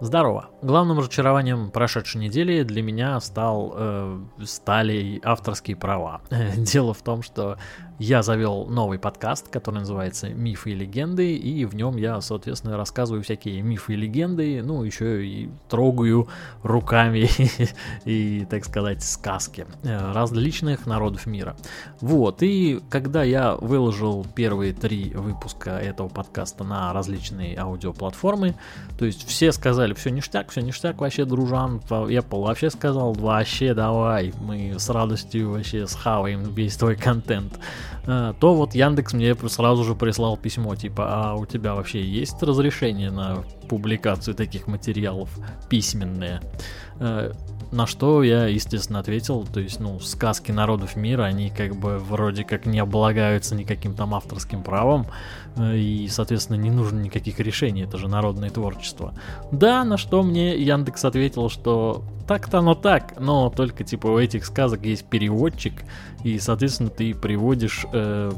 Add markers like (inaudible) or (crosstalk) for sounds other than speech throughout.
Здорово. Главным разочарованием прошедшей недели для меня стал, э, стали авторские права. (laughs) Дело в том, что я завел новый подкаст, который называется «Мифы и легенды», и в нем я, соответственно, рассказываю всякие мифы и легенды, ну, еще и трогаю руками (laughs) и, так сказать, сказки э, различных народов мира. Вот, и когда я выложил первые три выпуска этого подкаста на различные аудиоплатформы, то есть все сказали, все ништяк, все ништяк, вообще, дружан, Apple вообще сказал, вообще, давай, мы с радостью вообще схаваем весь твой контент. А, то вот Яндекс мне сразу же прислал письмо, типа, а у тебя вообще есть разрешение на публикацию таких материалов письменные? А, на что я, естественно, ответил, то есть, ну, сказки народов мира, они как бы вроде как не облагаются никаким там авторским правом, э, и, соответственно, не нужно никаких решений, это же народное творчество. Да, на что мне Яндекс ответил, что так-то оно так, но только, типа, у этих сказок есть переводчик, и, соответственно, ты приводишь... Э,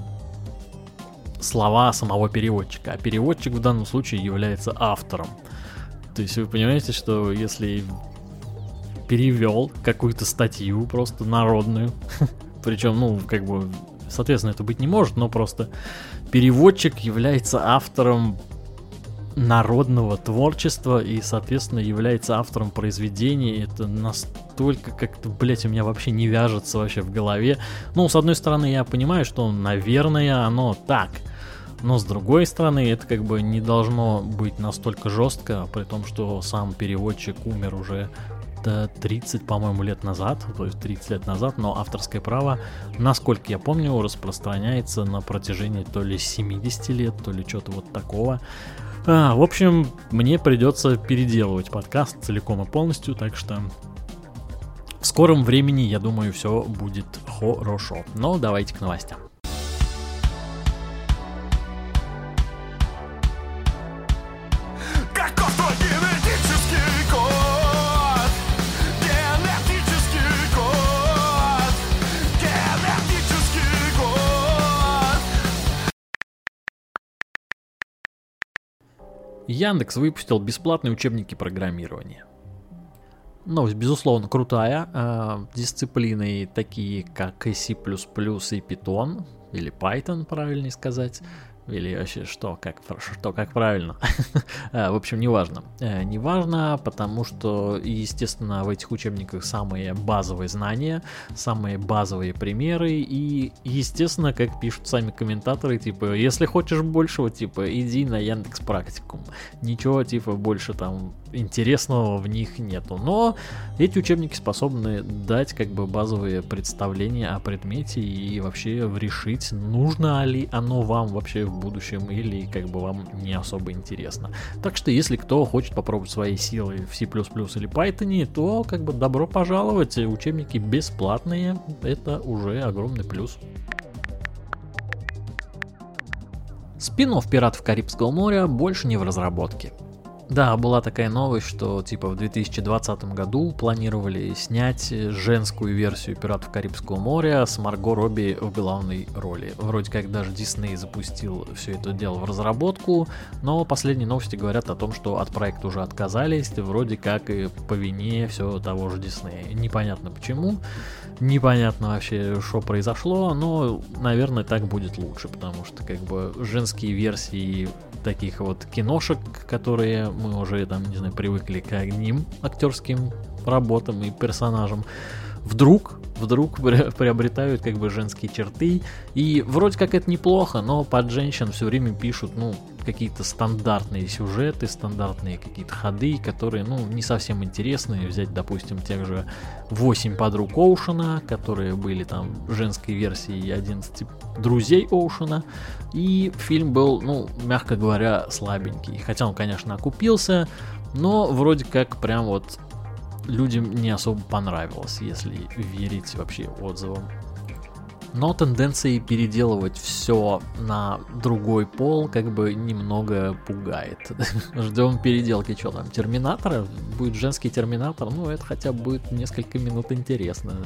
слова самого переводчика, а переводчик в данном случае является автором. То есть вы понимаете, что если перевел какую-то статью просто народную. (laughs) Причем, ну, как бы, соответственно, это быть не может, но просто переводчик является автором народного творчества и, соответственно, является автором произведений. Это настолько как-то, блять, у меня вообще не вяжется вообще в голове. Ну, с одной стороны, я понимаю, что, наверное, оно так. Но с другой стороны, это как бы не должно быть настолько жестко, при том, что сам переводчик умер уже это 30, по-моему, лет назад, то есть 30 лет назад, но авторское право, насколько я помню, распространяется на протяжении то ли 70 лет, то ли что-то вот такого. А, в общем, мне придется переделывать подкаст целиком и полностью, так что в скором времени, я думаю, все будет хорошо. Но давайте к новостям. Яндекс выпустил бесплатные учебники программирования. Новость, безусловно, крутая. Э, дисциплины такие, как C++ и Python, или Python, правильнее сказать, или вообще что, как, что, как правильно. (laughs) А, в общем, неважно. Э, неважно, потому что, естественно, в этих учебниках самые базовые знания, самые базовые примеры и, естественно, как пишут сами комментаторы, типа, если хочешь большего, типа, иди на Яндекс Практикум. Ничего, типа, больше там интересного в них нету. Но эти учебники способны дать как бы базовые представления о предмете и вообще решить, нужно ли оно вам вообще в будущем или как бы вам не особо интересно. Так что если кто хочет попробовать свои силы в C++ или Python, то как бы добро пожаловать. Учебники бесплатные, это уже огромный плюс. Спинов «Пиратов Карибского моря» больше не в разработке. Да, была такая новость, что типа в 2020 году планировали снять женскую версию «Пиратов Карибского моря» с Марго Робби в главной роли. Вроде как даже Дисней запустил все это дело в разработку, но последние новости говорят о том, что от проекта уже отказались, вроде как и по вине все того же Диснея. Непонятно почему, непонятно вообще, что произошло, но, наверное, так будет лучше, потому что как бы женские версии таких вот киношек, которые мы уже там, не знаю, привыкли к одним актерским работам и персонажам, вдруг, вдруг приобретают как бы женские черты. И вроде как это неплохо, но под женщин все время пишут, ну, какие-то стандартные сюжеты, стандартные какие-то ходы, которые, ну, не совсем интересные. Взять, допустим, тех же 8 подруг Оушена, которые были там женской версии 11 друзей Оушена. И фильм был, ну, мягко говоря, слабенький. Хотя он, конечно, окупился, но вроде как прям вот людям не особо понравилось, если верить вообще отзывам но тенденции переделывать все на другой пол как бы немного пугает. (laughs) Ждем переделки, что там, Терминатора? Будет женский Терминатор? Ну, это хотя бы будет несколько минут интересно.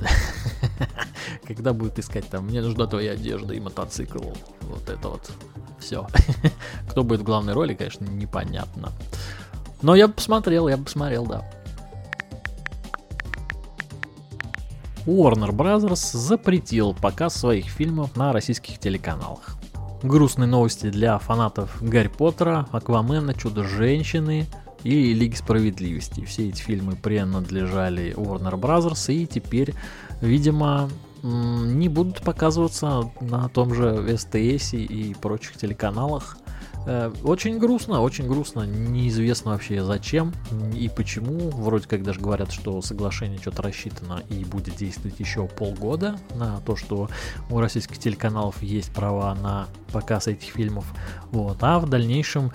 (laughs) Когда будет искать там, мне нужна твоя одежда и мотоцикл. Вот это вот все. (laughs) Кто будет в главной роли, конечно, непонятно. Но я бы посмотрел, я бы посмотрел, да. Warner Bros. запретил показ своих фильмов на российских телеканалах. Грустные новости для фанатов Гарри Поттера, Аквамена, Чудо-женщины и Лиги Справедливости. Все эти фильмы принадлежали Warner Bros. и теперь, видимо, не будут показываться на том же СТС и прочих телеканалах. Э, очень грустно, очень грустно. Неизвестно вообще зачем и почему. Вроде как даже говорят, что соглашение что-то рассчитано и будет действовать еще полгода на то, что у российских телеканалов есть права на показ этих фильмов. Вот. А в дальнейшем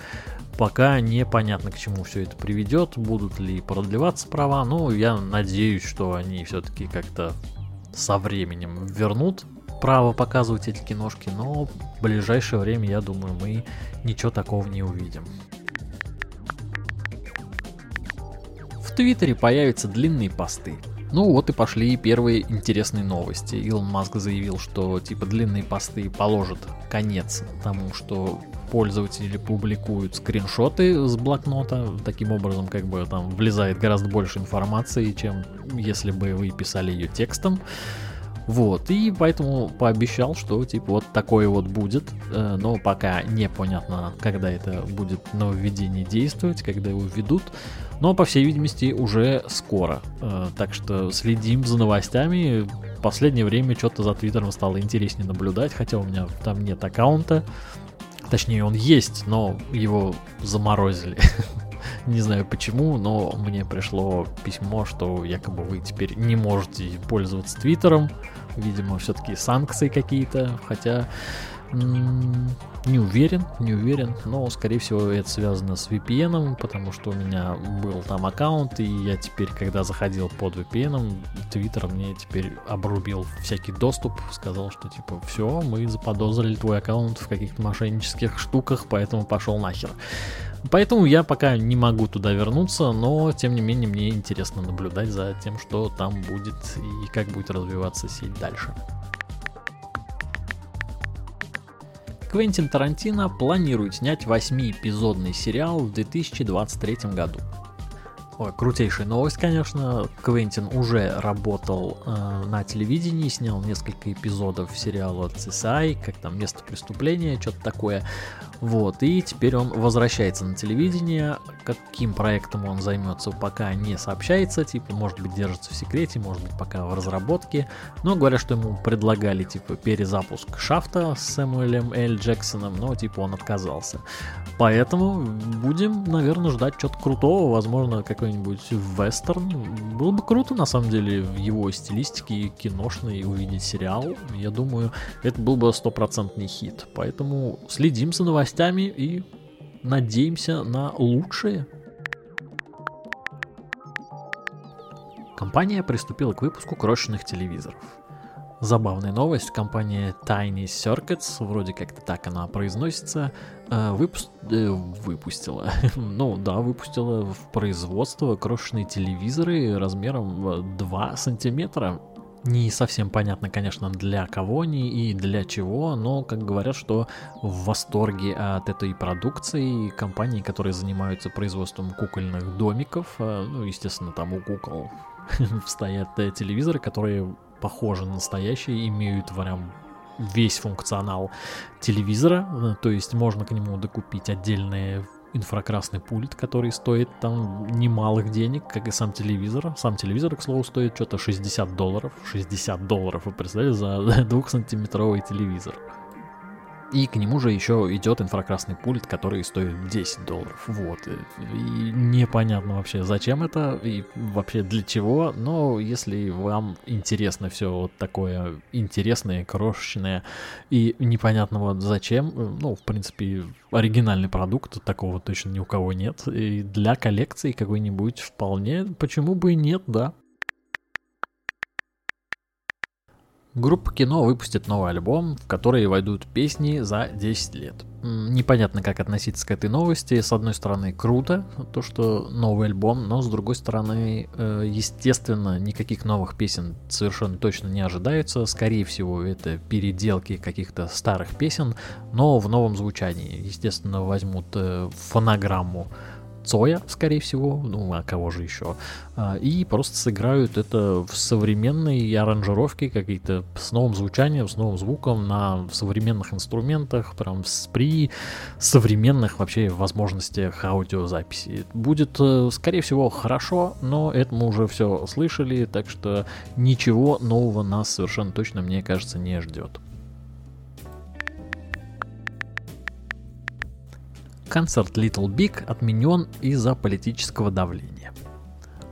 пока непонятно, к чему все это приведет, будут ли продлеваться права. Но я надеюсь, что они все-таки как-то со временем вернут право показывать эти киношки, но в ближайшее время, я думаю, мы ничего такого не увидим. В Твиттере появятся длинные посты. Ну вот и пошли первые интересные новости. Илон Маск заявил, что типа длинные посты положат конец тому, что пользователи публикуют скриншоты с блокнота. Таким образом, как бы там влезает гораздо больше информации, чем если бы вы писали ее текстом. Вот, и поэтому пообещал, что типа вот такое вот будет, э, но пока непонятно, когда это будет нововведение действовать, когда его введут, но по всей видимости уже скоро. Э, так что следим за новостями. В последнее время что-то за Твиттером стало интереснее наблюдать, хотя у меня там нет аккаунта. Точнее, он есть, но его заморозили. (laughs) Не знаю почему, но мне пришло письмо, что якобы вы теперь не можете пользоваться Твиттером. Видимо, все-таки санкции какие-то, хотя не уверен, не уверен, но скорее всего это связано с VPN, потому что у меня был там аккаунт, и я теперь, когда заходил под VPN, Twitter мне теперь обрубил всякий доступ, сказал, что типа все, мы заподозрили твой аккаунт в каких-то мошеннических штуках, поэтому пошел нахер. Поэтому я пока не могу туда вернуться, но тем не менее мне интересно наблюдать за тем, что там будет и как будет развиваться сеть дальше. Квентин Тарантино планирует снять 8-эпизодный сериал в 2023 году. Ой, крутейшая новость, конечно. Квентин уже работал э, на телевидении, снял несколько эпизодов сериала CSI, как там место преступления, что-то такое. Вот, и теперь он возвращается на телевидение. Каким проектом он займется, пока не сообщается. Типа, может быть, держится в секрете, может быть, пока в разработке. Но говорят, что ему предлагали, типа, перезапуск Шафта с Сэмуэлем Эль Джексоном, но, типа, он отказался. Поэтому будем, наверное, ждать чего-то крутого, возможно, какой-нибудь вестерн. Было бы круто, на самом деле, в его стилистике киношной увидеть сериал. Я думаю, это был бы стопроцентный хит. Поэтому следим за новостями и надеемся на лучшее. Компания приступила к выпуску крошечных телевизоров. Забавная новость. Компания Tiny Circuits, вроде как-то так она произносится, э, выпу- э, выпустила, (laughs) ну да, выпустила в производство крошечные телевизоры размером 2 сантиметра. Не совсем понятно, конечно, для кого они и для чего, но, как говорят, что в восторге от этой продукции компании, которые занимаются производством кукольных домиков, э, ну, естественно, там у кукол (laughs) стоят телевизоры, которые похожи на настоящие, имеют прям весь функционал телевизора, э, то есть можно к нему докупить отдельный инфракрасный пульт, который стоит там немалых денег, как и сам телевизор. Сам телевизор, к слову, стоит что-то 60 долларов. 60 долларов, вы представляете, за (laughs) двухсантиметровый телевизор. И к нему же еще идет инфракрасный пульт, который стоит 10 долларов. Вот. И непонятно вообще, зачем это и вообще для чего. Но если вам интересно все вот такое интересное, крошечное и непонятно вот зачем, ну, в принципе, оригинальный продукт, такого точно ни у кого нет. И для коллекции какой-нибудь вполне, почему бы и нет, да. Группа кино выпустит новый альбом, в который войдут песни за 10 лет. Непонятно, как относиться к этой новости. С одной стороны, круто, то, что новый альбом, но с другой стороны, э, естественно, никаких новых песен совершенно точно не ожидается. Скорее всего, это переделки каких-то старых песен, но в новом звучании. Естественно, возьмут э, фонограмму Цоя, скорее всего, ну а кого же еще, а, и просто сыграют это в современной аранжировке, какие-то с новым звучанием, с новым звуком, на современных инструментах, прям с, при современных вообще возможностях аудиозаписи. Будет, э, скорее всего, хорошо, но это мы уже все слышали, так что ничего нового нас совершенно точно, мне кажется, не ждет. Концерт Little Big отменен из-за политического давления.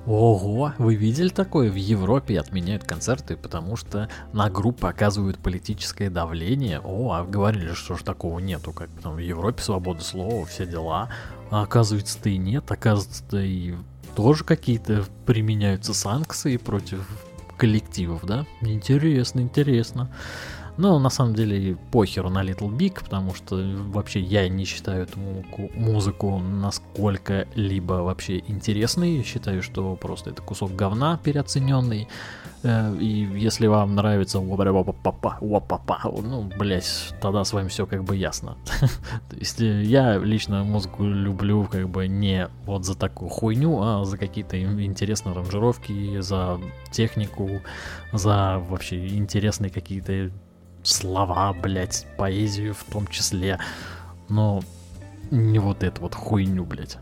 Ого, вы видели такое? В Европе отменяют концерты, потому что на группы оказывают политическое давление. О, а говорили, что ж такого нету, как там в Европе свобода слова, все дела. А оказывается-то и нет, оказывается-то и тоже какие-то применяются санкции против коллективов, да? Интересно, интересно. Но на самом деле похеру на Little Big, потому что вообще я не считаю эту музыку насколько-либо вообще интересной. Считаю, что просто это кусок говна переоцененный. Э, и если вам нравится ну, блять, тогда с вами все как бы ясно. (laughs) То есть э, я лично музыку люблю как бы не вот за такую хуйню, а за какие-то интересные аранжировки, за технику, за вообще интересные какие-то слова, блядь, поэзию в том числе. Но не вот эту вот хуйню, блядь.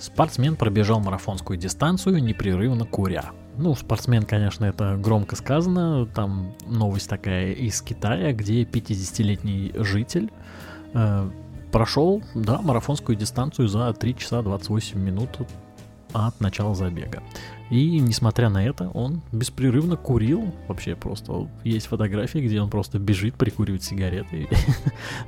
Спортсмен пробежал марафонскую дистанцию, непрерывно куря. Ну, спортсмен, конечно, это громко сказано. Там новость такая из Китая, где 50-летний житель э, прошел, да, марафонскую дистанцию за 3 часа 28 минут от начала забега. И несмотря на это, он беспрерывно курил. Вообще просто есть фотографии, где он просто бежит, прикуривает сигареты.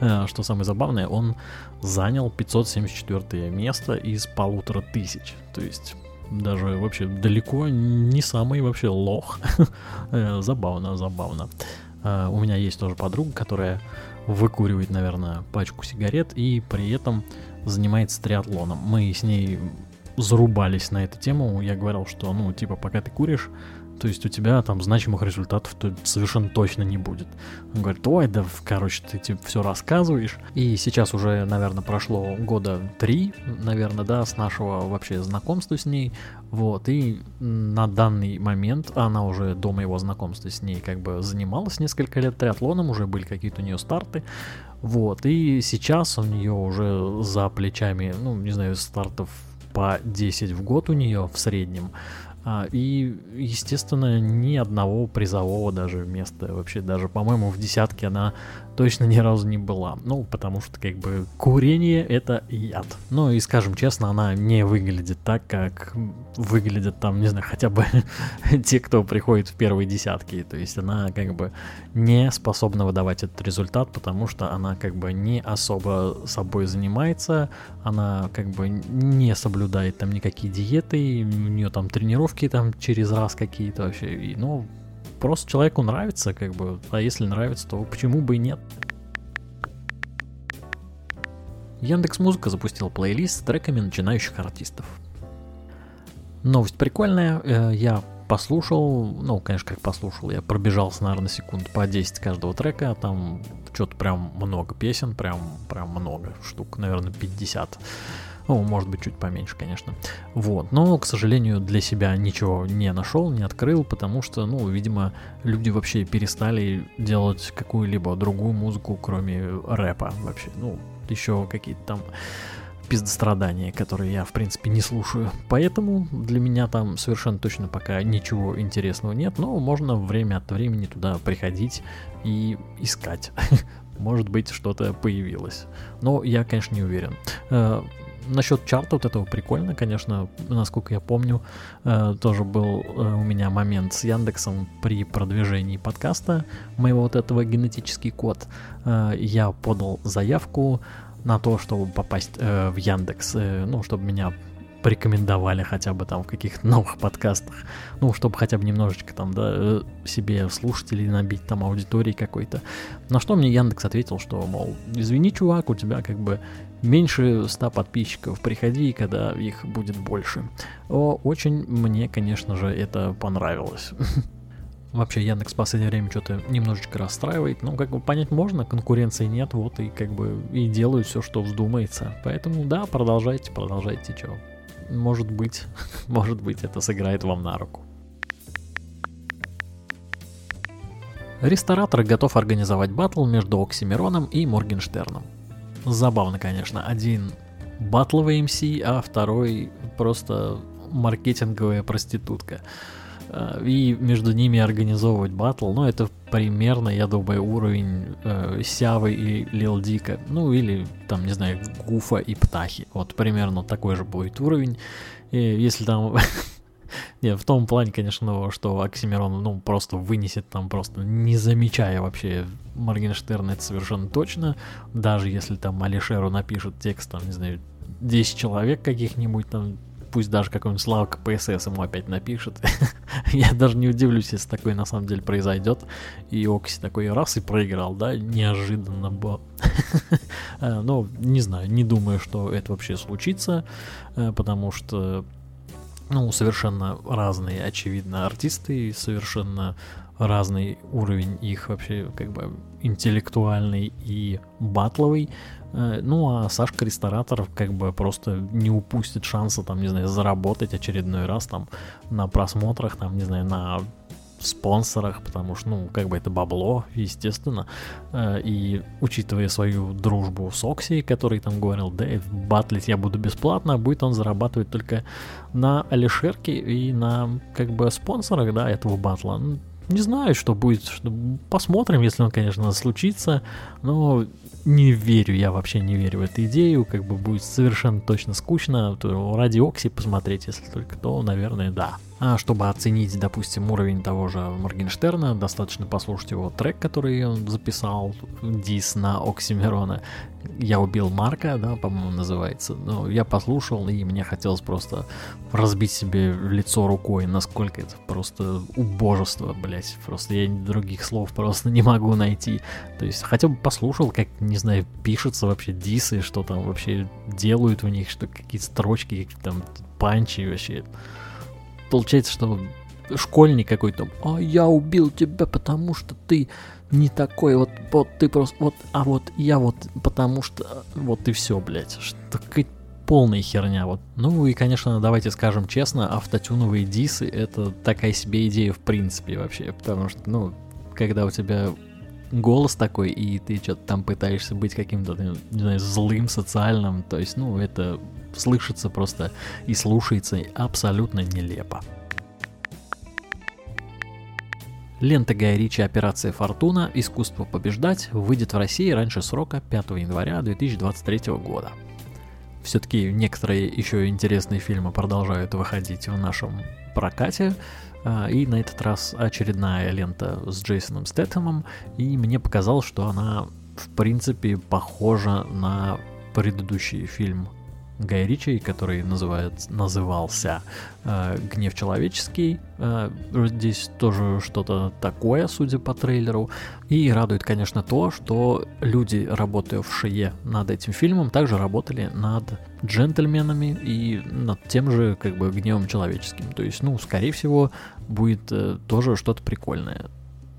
А, (laughs) что самое забавное, он занял 574 место из полутора тысяч. То есть даже вообще далеко не самый вообще лох. (laughs) Э, забавно, забавно. А, у меня есть тоже подруга, которая выкуривает, наверное, пачку сигарет и при этом занимается триатлоном. Мы с ней зарубались на эту тему. Я говорил, что, ну, типа, пока ты куришь, то есть у тебя там значимых результатов то совершенно точно не будет. Он говорит, ой, да, короче, ты типа все рассказываешь. И сейчас уже, наверное, прошло года три, наверное, да, с нашего вообще знакомства с ней. Вот, и на данный момент она уже до моего знакомства с ней как бы занималась несколько лет триатлоном, уже были какие-то у нее старты. Вот, и сейчас у нее уже за плечами, ну, не знаю, стартов по 10 в год у нее в среднем. А, и, естественно, ни одного призового даже места. Вообще даже, по-моему, в десятке она точно ни разу не была. Ну, потому что, как бы, курение — это яд. Ну, и, скажем честно, она не выглядит так, как выглядят там, не знаю, хотя бы (laughs) те, кто приходит в первые десятки. То есть она, как бы, не способна выдавать этот результат, потому что она, как бы, не особо собой занимается, она, как бы, не соблюдает там никакие диеты, у нее там тренировки там через раз какие-то вообще. И, ну, просто человеку нравится, как бы, а если нравится, то почему бы и нет? Яндекс Музыка запустил плейлист с треками начинающих артистов. Новость прикольная, э, я послушал, ну, конечно, как послушал, я пробежался, наверное, секунд по 10 каждого трека, там что-то прям много песен, прям, прям много штук, наверное, 50. Ну, может быть, чуть поменьше, конечно. Вот. Но, к сожалению, для себя ничего не нашел, не открыл, потому что, ну, видимо, люди вообще перестали делать какую-либо другую музыку, кроме рэпа вообще. Ну, еще какие-то там пиздострадания, которые я, в принципе, не слушаю. Поэтому для меня там совершенно точно пока ничего интересного нет, но можно время от времени туда приходить и искать. (laughs) Может быть, что-то появилось. Но я, конечно, не уверен. Насчет чарта вот этого прикольно, конечно, насколько я помню, э, тоже был э, у меня момент с Яндексом при продвижении подкаста моего вот этого генетический код. Э, я подал заявку на то, чтобы попасть в Яндекс, ну, чтобы меня порекомендовали хотя бы там в каких-то новых подкастах, ну, чтобы хотя бы немножечко там, да, э, себе слушателей набить там аудитории какой-то. На что мне Яндекс ответил, что, мол, извини, чувак, у тебя как бы меньше 100 подписчиков, приходи, когда их будет больше. О, очень мне, конечно же, это понравилось. (laughs) Вообще Яндекс в последнее время что-то немножечко расстраивает. Ну, как бы понять можно, конкуренции нет, вот и как бы и делают все, что вздумается. Поэтому да, продолжайте, продолжайте, что. Может быть, (laughs) может быть, это сыграет вам на руку. Ресторатор готов организовать батл между Оксимироном и Моргенштерном. Забавно, конечно. Один батловый МС, а второй просто маркетинговая проститутка. Э, и между ними организовывать батл, ну, это примерно, я думаю, уровень э, Сявы и Лил Дика, ну, или, там, не знаю, Гуфа и Птахи, вот примерно такой же будет уровень, и если там... (laughs) Не, в том плане, конечно, что Оксимирон, ну, просто вынесет там просто, не замечая вообще Моргенштерна, это совершенно точно. Даже если там Алишеру напишут текст, там, не знаю, 10 человек каких-нибудь там, пусть даже какой-нибудь Славка ПСС ему опять напишет. (laughs) Я даже не удивлюсь, если такое на самом деле произойдет. И Окси такой раз и проиграл, да, неожиданно было. (laughs) Э, ну, не знаю, не думаю, что это вообще случится, э, потому что, ну, совершенно разные, очевидно, артисты, совершенно разный уровень их вообще как бы интеллектуальный и батловый. Э, ну, а Сашка Ресторатор как бы просто не упустит шанса, там, не знаю, заработать очередной раз там на просмотрах, там, не знаю, на спонсорах, потому что, ну, как бы это бабло, естественно. Э, и учитывая свою дружбу с Окси, который там говорил, да, батлить я буду бесплатно, будет он зарабатывать только на Алишерке и на, как бы, спонсорах, да, этого батла. Не знаю, что будет, что... посмотрим, если он, конечно, случится, но не верю, я вообще не верю в эту идею, как бы будет совершенно точно скучно, то ради Окси посмотреть, если только то, наверное, да. А чтобы оценить, допустим, уровень того же Моргенштерна, достаточно послушать его трек, который он записал, дис на Оксимирона. «Я убил Марка», да, по-моему, называется. Но я послушал, и мне хотелось просто разбить себе лицо рукой, насколько это просто убожество, блять. Просто я других слов просто не могу найти. То есть хотя бы послушал, как, не знаю, пишутся вообще дисы, что там вообще делают в них, что какие-то строчки, какие-то там панчи вообще получается, что школьник какой-то, а я убил тебя, потому что ты не такой, вот, вот ты просто, вот, а вот я вот, потому что, вот и все, блядь, что полная херня, вот. Ну и, конечно, давайте скажем честно, автотюновые дисы это такая себе идея в принципе вообще, потому что, ну, когда у тебя голос такой, и ты что-то там пытаешься быть каким-то, не знаю, злым, социальным, то есть, ну, это слышится просто и слушается абсолютно нелепо. Лента Гая Ричи «Операция Фортуна. Искусство побеждать» выйдет в России раньше срока 5 января 2023 года. Все-таки некоторые еще интересные фильмы продолжают выходить в нашем прокате, а, и на этот раз очередная лента с Джейсоном Стэтхэмом, и мне показалось, что она в принципе похожа на предыдущий фильм Гай Ричи, который называет, назывался э, «Гнев человеческий». Э, здесь тоже что-то такое, судя по трейлеру. И радует, конечно, то, что люди, работавшие над этим фильмом, также работали над джентльменами и над тем же, как бы, гневом человеческим. То есть, ну, скорее всего, будет э, тоже что-то прикольное.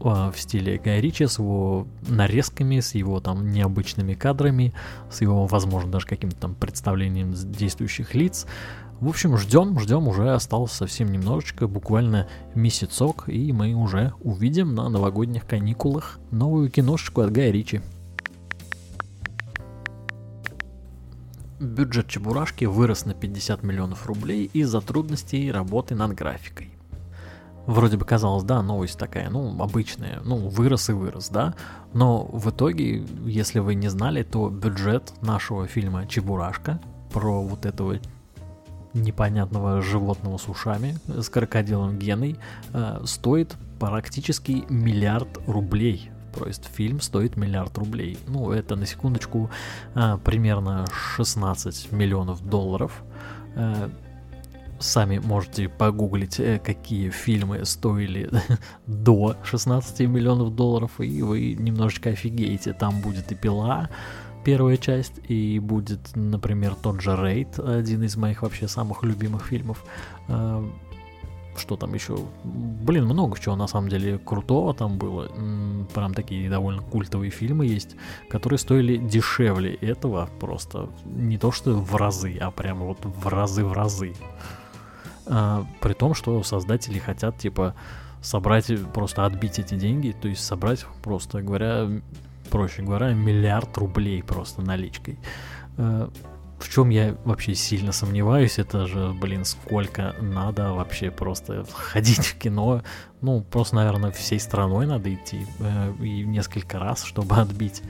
А, в стиле Гая Ричи с его нарезками, с его там необычными кадрами, с его, возможно, даже каким-то там представлением действующих лиц. В общем, ждем, ждем, уже осталось совсем немножечко, буквально месяцок, и мы уже увидим на новогодних каникулах новую киношечку от Гая Ричи. Бюджет Чебурашки вырос на 50 миллионов рублей из-за трудностей работы над графикой. Вроде бы казалось, да, новость такая, ну, обычная, ну, вырос и вырос, да, но в итоге, если вы не знали, то бюджет нашего фильма «Чебурашка» про вот этого непонятного животного с ушами, с крокодилом Геной, э, стоит практически миллиард рублей. То есть фильм стоит миллиард рублей. Ну, это на секундочку э, примерно 16 миллионов долларов. Э, сами можете погуглить, э, какие фильмы стоили (laughs) до 16 миллионов долларов, и вы немножечко офигеете. Там будет и «Пила», первая часть, и будет, например, тот же «Рейд», один из моих вообще самых любимых фильмов. Э, что там еще? Блин, много чего на самом деле крутого там было. Прям такие довольно культовые фильмы есть, которые стоили дешевле этого просто. Не то что в разы, а прямо вот в разы в разы. А, при том, что создатели хотят, типа, собрать, просто отбить эти деньги, то есть собрать, просто говоря, проще говоря, миллиард рублей просто наличкой. А, в чем я вообще сильно сомневаюсь, это же, блин, сколько надо вообще просто ходить в кино. Ну, просто, наверное, всей страной надо идти э, и несколько раз, чтобы отбить.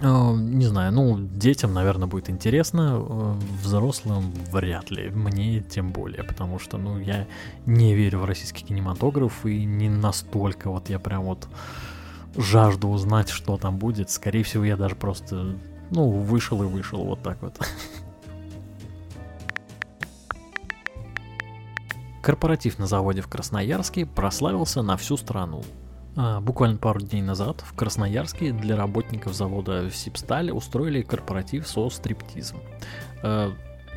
Э, не знаю, ну, детям, наверное, будет интересно, э, взрослым вряд ли, мне тем более, потому что, ну, я не верю в российский кинематограф и не настолько вот я прям вот жажду узнать, что там будет. Скорее всего, я даже просто ну, вышел и вышел, вот так вот. Корпоратив на заводе в Красноярске прославился на всю страну. А, буквально пару дней назад в Красноярске для работников завода Сибсталь устроили корпоратив со стриптизом. А,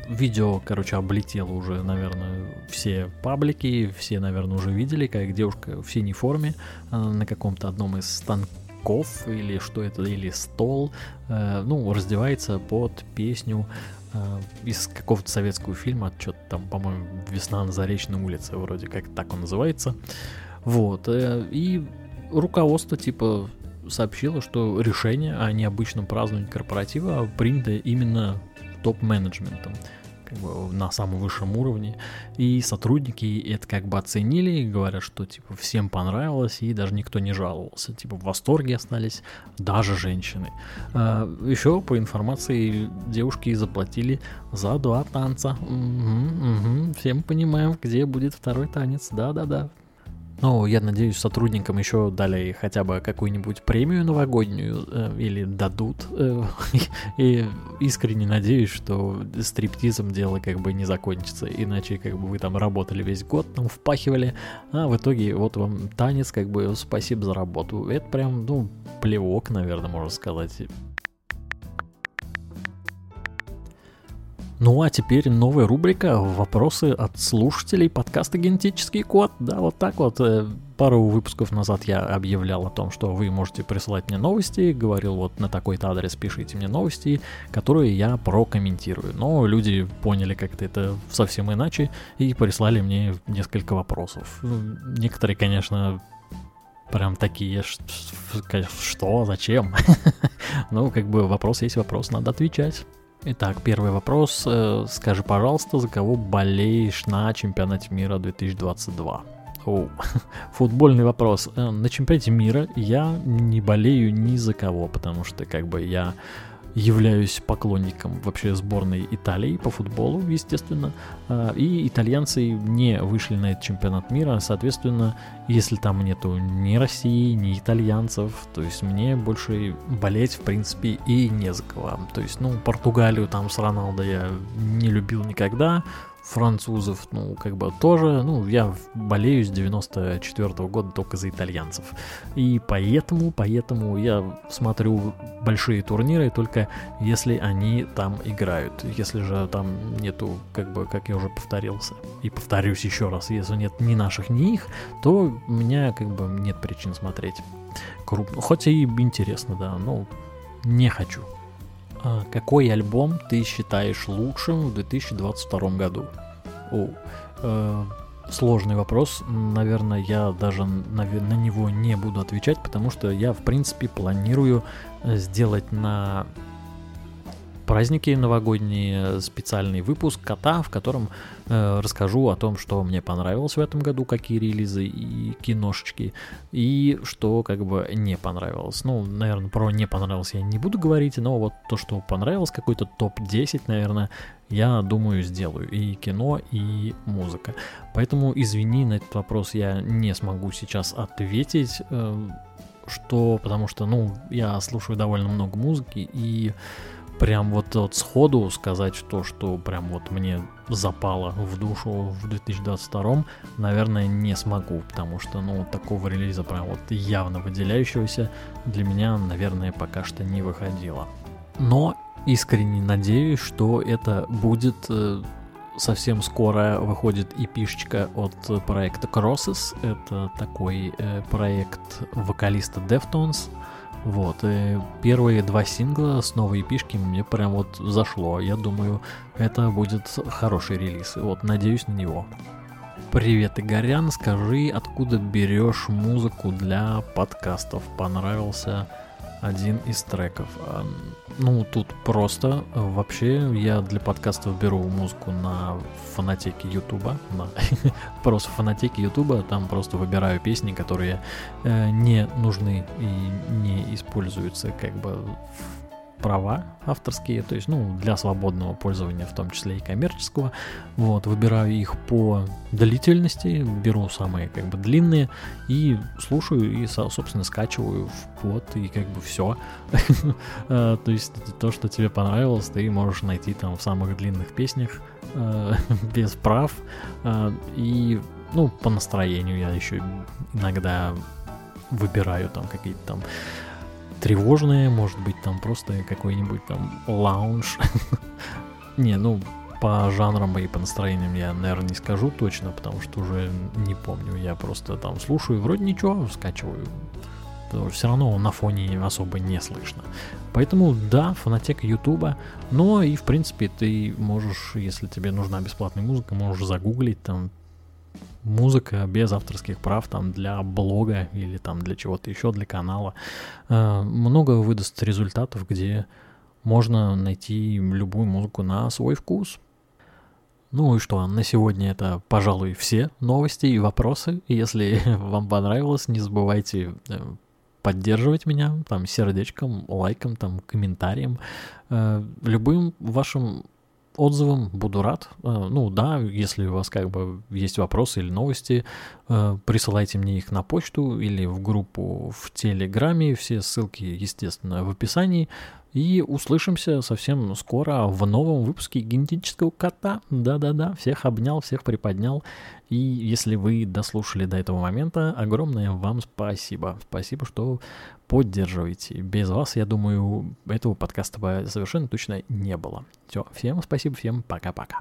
видео, короче, облетело уже, наверное, все паблики, все, наверное, уже видели, как девушка в синей форме а, на каком-то одном из станков ков или что это, или стол, э, ну, раздевается под песню э, из какого-то советского фильма, что-то там, по-моему, «Весна на Заречной улице», вроде как так он называется. Вот, э, и руководство, типа, сообщило, что решение о необычном праздновании корпоратива принято именно топ-менеджментом как бы на самом высшем уровне. И сотрудники это как бы оценили говорят, что типа всем понравилось, и даже никто не жаловался. Типа в восторге остались даже женщины. А, еще по информации девушки заплатили за два танца. Угу, угу. Всем понимаем, где будет второй танец. Да-да-да. Ну, я надеюсь, сотрудникам еще дали хотя бы какую-нибудь премию новогоднюю э, или дадут. Э, (laughs) и искренне надеюсь, что стриптизом дело как бы не закончится. Иначе как бы вы там работали весь год, там впахивали, а в итоге вот вам танец, как бы спасибо за работу. Это прям, ну, плевок, наверное, можно сказать. Ну а теперь новая рубрика «Вопросы от слушателей подкаста «Генетический код». Да, вот так вот. Э, пару выпусков назад я объявлял о том, что вы можете присылать мне новости, говорил вот на такой-то адрес пишите мне новости, которые я прокомментирую. Но люди поняли как-то это совсем иначе и прислали мне несколько вопросов. Некоторые, конечно, прям такие, что, зачем? (laughs) ну, как бы вопрос есть вопрос, надо отвечать. Итак, первый вопрос. Э, скажи, пожалуйста, за кого болеешь на чемпионате мира 2022? О, (laughs) футбольный вопрос. Э, на чемпионате мира я не болею ни за кого, потому что как бы я являюсь поклонником вообще сборной Италии по футболу, естественно. А, и итальянцы не вышли на этот чемпионат мира, соответственно, если там нету ни России, ни итальянцев, то есть мне больше болеть, в принципе, и не за кого. То есть, ну, Португалию там с Роналдо я не любил никогда, французов, ну, как бы тоже, ну, я болею с 94 -го года только за итальянцев. И поэтому, поэтому я смотрю большие турниры только если они там играют. Если же там нету, как бы, как я уже повторился, и повторюсь еще раз, если нет ни наших, ни их, то у меня, как бы, нет причин смотреть. Крупно. Хоть и интересно, да, но не хочу. А какой альбом ты считаешь лучшим в 2022 году? О, э, сложный вопрос. Наверное, я даже на, на него не буду отвечать, потому что я, в принципе, планирую сделать на праздники новогодние, специальный выпуск кота, в котором э, расскажу о том, что мне понравилось в этом году, какие релизы и киношечки, и что как бы не понравилось. Ну, наверное, про не понравилось я не буду говорить, но вот то, что понравилось, какой-то топ-10, наверное, я думаю, сделаю. И кино, и музыка. Поэтому, извини, на этот вопрос я не смогу сейчас ответить. Э, что, потому что, ну, я слушаю довольно много музыки, и прям вот, вот сходу сказать то, что прям вот мне запало в душу в 2022, наверное, не смогу, потому что, ну, такого релиза прям вот явно выделяющегося для меня, наверное, пока что не выходило. Но искренне надеюсь, что это будет э, совсем скоро выходит и пишечка от проекта Crosses. Это такой э, проект вокалиста Deftones. Вот, и первые два сингла с новой эпишки мне прям вот зашло. Я думаю, это будет хороший релиз. Вот, надеюсь на него. Привет, Игорян, скажи, откуда берешь музыку для подкастов? Понравился один из треков. Ну, тут просто. Вообще, я для подкастов беру музыку на фонотеке Ютуба. На... (laughs) просто фонотеке Ютуба. Там просто выбираю песни, которые э, не нужны и не используются как бы права авторские, то есть, ну, для свободного пользования, в том числе и коммерческого. Вот, выбираю их по длительности, беру самые, как бы, длинные и слушаю и, собственно, скачиваю в под, и как бы все. (laughs) Э, то есть, то, что тебе понравилось, ты можешь найти там в самых длинных песнях э, (laughs) без прав. Э, и, ну, по настроению я еще иногда выбираю там какие-то там тревожные, может быть, там просто какой-нибудь там лаунж. (laughs) Не, ну, по жанрам и по настроениям я, наверное, не скажу точно, потому что уже не помню. Я просто там слушаю, вроде ничего, скачиваю. Все равно на фоне особо не слышно. Поэтому, да, фанатека Ютуба, но и, в принципе, ты можешь, если тебе нужна бесплатная музыка, можешь загуглить там музыка без авторских прав там для блога или там для чего-то еще, для канала. Э, много выдаст результатов, где можно найти любую музыку на свой вкус. Ну и что, на сегодня это, пожалуй, все новости и вопросы. Если (laughs) вам понравилось, не забывайте э, поддерживать меня там сердечком, лайком, там комментарием, э, любым вашим отзывам, буду рад. Э, ну да, если у вас как бы есть вопросы или новости, э, присылайте мне их на почту или в группу в Телеграме. Все ссылки, естественно, в описании. И услышимся совсем скоро в новом выпуске генетического кота. Да-да-да, всех обнял, всех приподнял. И если вы дослушали до этого момента, огромное вам спасибо. Спасибо, что поддерживаете. Без вас, я думаю, этого подкаста бы совершенно точно не было. Все, всем спасибо, всем пока-пока.